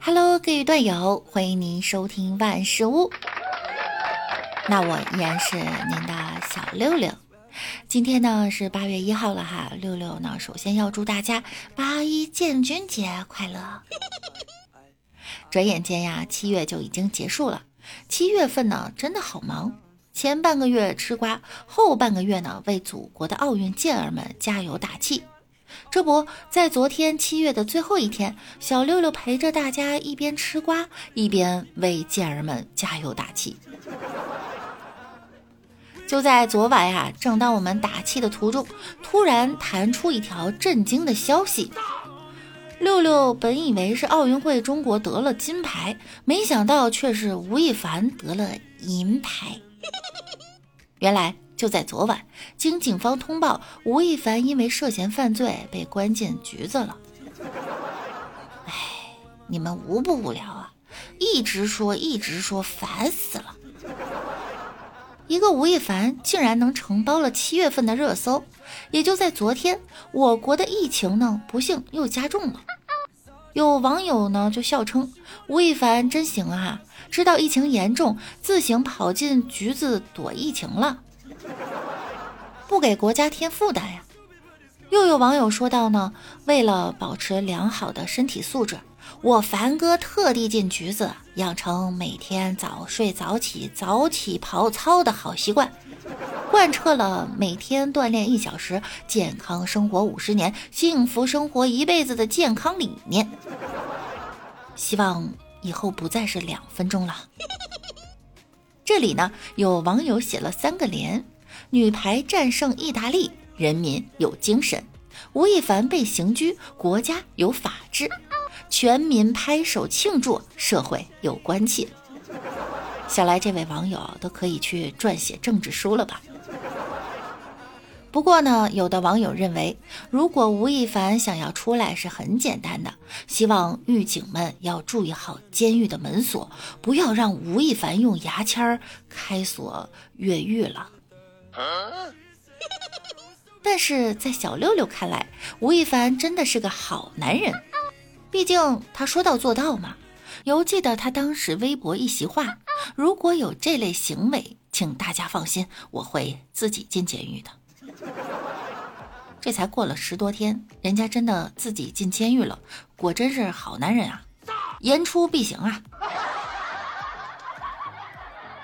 Hello，各位段友，欢迎您收听万事屋。那我依然是您的小六六。今天呢是八月一号了哈，六六呢首先要祝大家八一建军节快乐。转眼间呀，七月就已经结束了。七月份呢真的好忙，前半个月吃瓜，后半个月呢为祖国的奥运健儿们加油打气。这不在昨天七月的最后一天，小六六陪着大家一边吃瓜，一边为健儿们加油打气。就在昨晚呀，正当我们打气的途中，突然弹出一条震惊的消息。六六本以为是奥运会中国得了金牌，没想到却是吴亦凡得了银牌。原来。就在昨晚，经警方通报，吴亦凡因为涉嫌犯罪被关进局子了。哎，你们无不无聊啊？一直说，一直说，烦死了。一个吴亦凡竟然能承包了七月份的热搜。也就在昨天，我国的疫情呢，不幸又加重了。有网友呢就笑称：“吴亦凡真行啊，知道疫情严重，自行跑进局子躲疫情了。”不给国家添负担呀！又有网友说到呢，为了保持良好的身体素质，我凡哥特地进局子养成每天早睡早起、早起跑操的好习惯，贯彻了每天锻炼一小时、健康生活五十年、幸福生活一辈子的健康理念。希望以后不再是两分钟了。这里呢，有网友写了三个连。女排战胜意大利，人民有精神；吴亦凡被刑拘，国家有法治；全民拍手庆祝，社会有关切。想来这位网友都可以去撰写政治书了吧？不过呢，有的网友认为，如果吴亦凡想要出来是很简单的，希望狱警们要注意好监狱的门锁，不要让吴亦凡用牙签开锁越狱了。但是在小六六看来，吴亦凡真的是个好男人，毕竟他说到做到嘛。犹记得他当时微博一席话：“如果有这类行为，请大家放心，我会自己进监狱的。”这才过了十多天，人家真的自己进监狱了，果真是好男人啊！言出必行啊！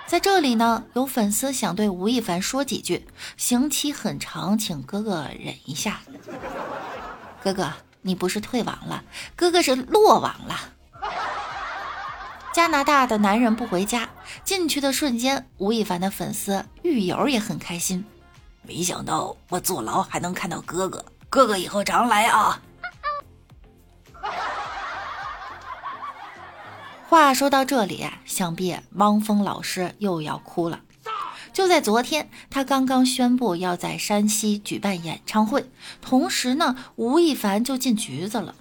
在这里呢，有粉丝想对吴亦凡说几句：刑期很长，请哥哥忍一下。哥哥，你不是退网了，哥哥是落网了。加拿大的男人不回家，进去的瞬间，吴亦凡的粉丝狱友也很开心。没想到我坐牢还能看到哥哥，哥哥以后常来啊。话说到这里，想必汪峰老师又要哭了。就在昨天，他刚刚宣布要在山西举办演唱会，同时呢，吴亦凡就进局子了。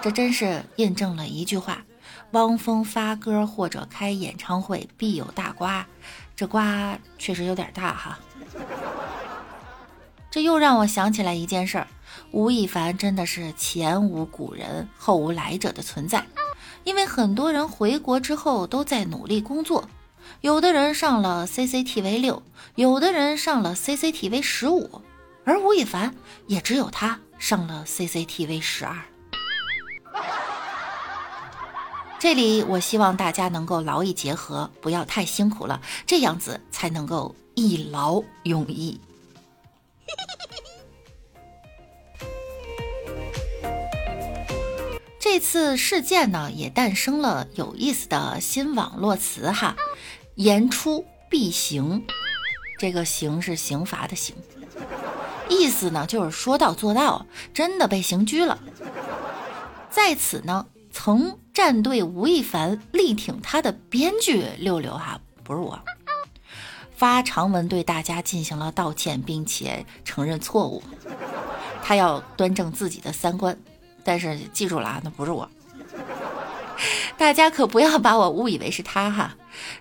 这真是印证了一句话：汪峰发歌或者开演唱会必有大瓜。这瓜确实有点大哈。这又让我想起来一件事儿：吴亦凡真的是前无古人后无来者的存在。因为很多人回国之后都在努力工作，有的人上了 CCTV 六，有的人上了 CCTV 十五，而吴亦凡也只有他上了 CCTV 十二。这里我希望大家能够劳逸结合，不要太辛苦了，这样子才能够一劳永逸。这次事件呢，也诞生了有意思的新网络词哈，言出必行，这个刑是刑罚的刑，意思呢就是说到做到，真的被刑拘了。在此呢，曾站队吴亦凡力挺他的编剧六六哈，不是我，发长文对大家进行了道歉，并且承认错误，他要端正自己的三观。但是记住了啊，那不是我。大家可不要把我误以为是他哈。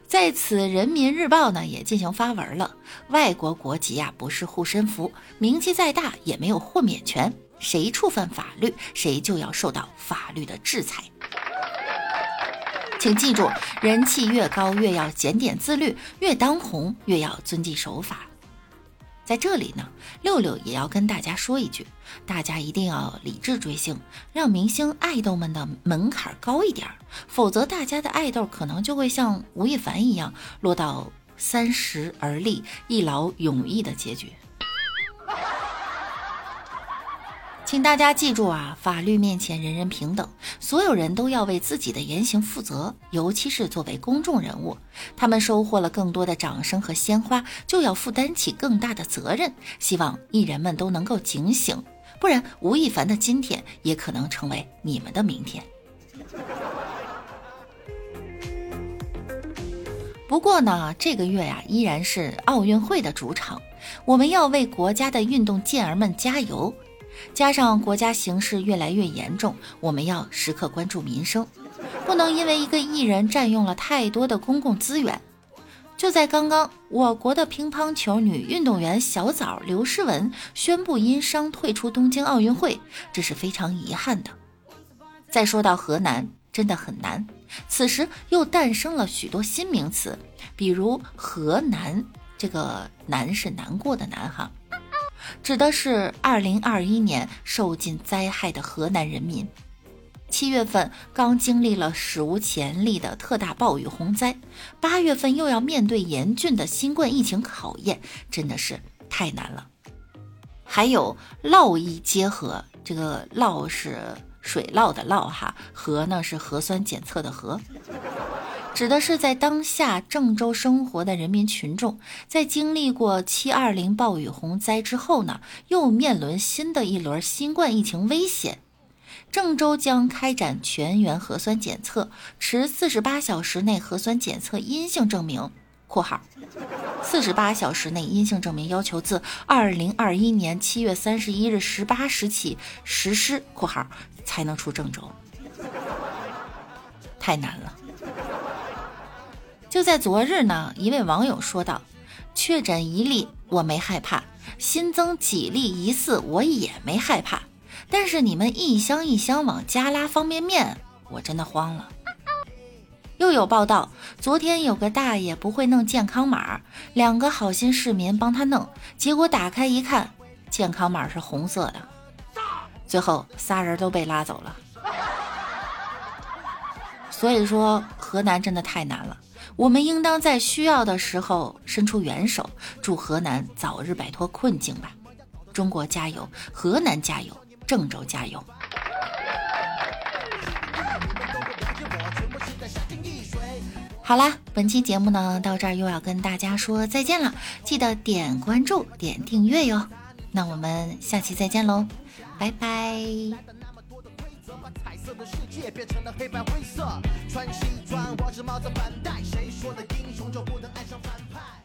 在此，《人民日报》呢也进行发文了。外国国籍呀，不是护身符，名气再大也没有豁免权。谁触犯法律，谁就要受到法律的制裁。请记住，人气越高，越要检点自律；越当红，越要遵纪守法。在这里呢，六六也要跟大家说一句：大家一定要理智追星，让明星爱豆们的门槛高一点，否则大家的爱豆可能就会像吴亦凡一样，落到三十而立、一劳永逸的结局。请大家记住啊，法律面前人人平等，所有人都要为自己的言行负责，尤其是作为公众人物，他们收获了更多的掌声和鲜花，就要负担起更大的责任。希望艺人们都能够警醒，不然吴亦凡的今天也可能成为你们的明天。不过呢，这个月呀，依然是奥运会的主场，我们要为国家的运动健儿们加油。加上国家形势越来越严重，我们要时刻关注民生，不能因为一个艺人占用了太多的公共资源。就在刚刚，我国的乒乓球女运动员小枣刘诗雯宣布因伤退出东京奥运会，这是非常遗憾的。再说到河南，真的很难。此时又诞生了许多新名词，比如“河南”，这个“难”是难过的“难”哈。指的是二零二一年受尽灾害的河南人民。七月份刚经历了史无前例的特大暴雨洪灾，八月份又要面对严峻的新冠疫情考验，真的是太难了。还有涝疫结合，这个涝是水涝的涝哈，核呢是核酸检测的核。指的是在当下郑州生活的人民群众，在经历过七二零暴雨洪灾之后呢，又面临新的一轮新冠疫情危险。郑州将开展全员核酸检测，持四十八小时内核酸检测阴性证明（括号四十八小时内阴性证明要求自二零二一年七月三十一日十八时起实施）（括号才能出郑州）。太难了。就在昨日呢，一位网友说道：“确诊一例我没害怕，新增几例疑似我也没害怕，但是你们一箱一箱往家拉方便面，我真的慌了。”又有报道，昨天有个大爷不会弄健康码，两个好心市民帮他弄，结果打开一看，健康码是红色的，最后仨人都被拉走了。所以说，河南真的太难了。我们应当在需要的时候伸出援手，祝河南早日摆脱困境吧！中国加油，河南加油，郑州加油！好啦，本期节目呢到这儿又要跟大家说再见了，记得点关注、点订阅哟。那我们下期再见喽，拜拜。的世界变成了黑白灰色，穿西装，我是帽子板带。谁说的英雄就不能爱上反派？